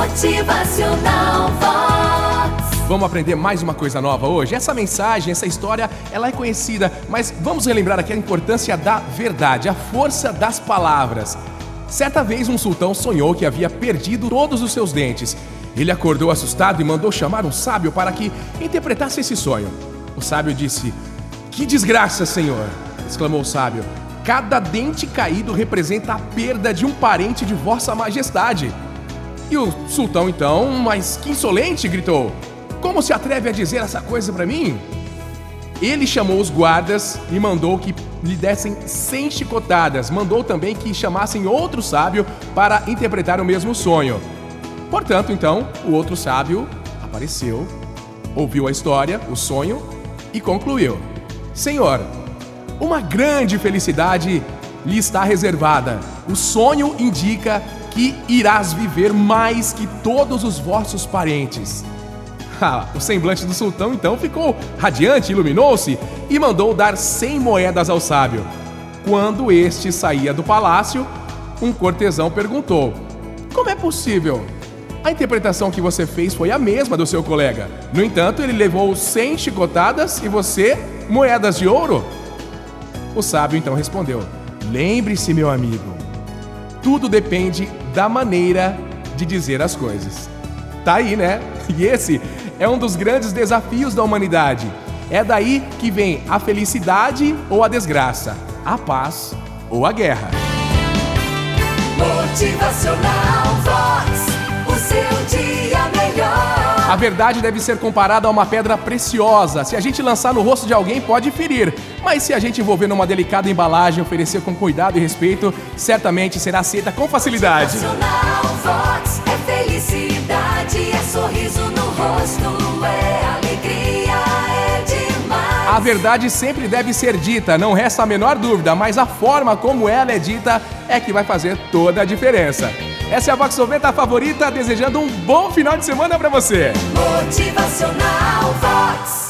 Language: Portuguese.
Motivacional Vox. Vamos aprender mais uma coisa nova hoje? Essa mensagem, essa história, ela é conhecida, mas vamos relembrar aqui a importância da verdade, a força das palavras. Certa vez um sultão sonhou que havia perdido todos os seus dentes. Ele acordou assustado e mandou chamar um sábio para que interpretasse esse sonho. O sábio disse: Que desgraça, senhor! exclamou o sábio. Cada dente caído representa a perda de um parente de Vossa Majestade. E o sultão, então, mas que insolente, gritou: Como se atreve a dizer essa coisa para mim? Ele chamou os guardas e mandou que lhe dessem 100 chicotadas. Mandou também que chamassem outro sábio para interpretar o mesmo sonho. Portanto, então, o outro sábio apareceu, ouviu a história, o sonho e concluiu: Senhor, uma grande felicidade lhe está reservada. O sonho indica que irás viver mais que todos os vossos parentes. Ah, o semblante do sultão então ficou radiante, iluminou-se e mandou dar cem moedas ao sábio. Quando este saía do palácio, um cortesão perguntou: Como é possível? A interpretação que você fez foi a mesma do seu colega. No entanto, ele levou cem chicotadas e você moedas de ouro? O sábio então respondeu: Lembre-se, meu amigo, tudo depende da maneira de dizer as coisas. Tá aí, né? E esse é um dos grandes desafios da humanidade. É daí que vem a felicidade ou a desgraça, a paz ou a guerra. Motivacional A verdade deve ser comparada a uma pedra preciosa. Se a gente lançar no rosto de alguém, pode ferir. Mas se a gente envolver numa delicada embalagem, oferecer com cuidado e respeito, certamente será aceita com facilidade. Vox. É felicidade, é sorriso no rosto, é alegria, é demais. A verdade sempre deve ser dita, não resta a menor dúvida, mas a forma como ela é dita é que vai fazer toda a diferença. Essa é a Vox 90 favorita, desejando um bom final de semana para você. Motivacional Vox.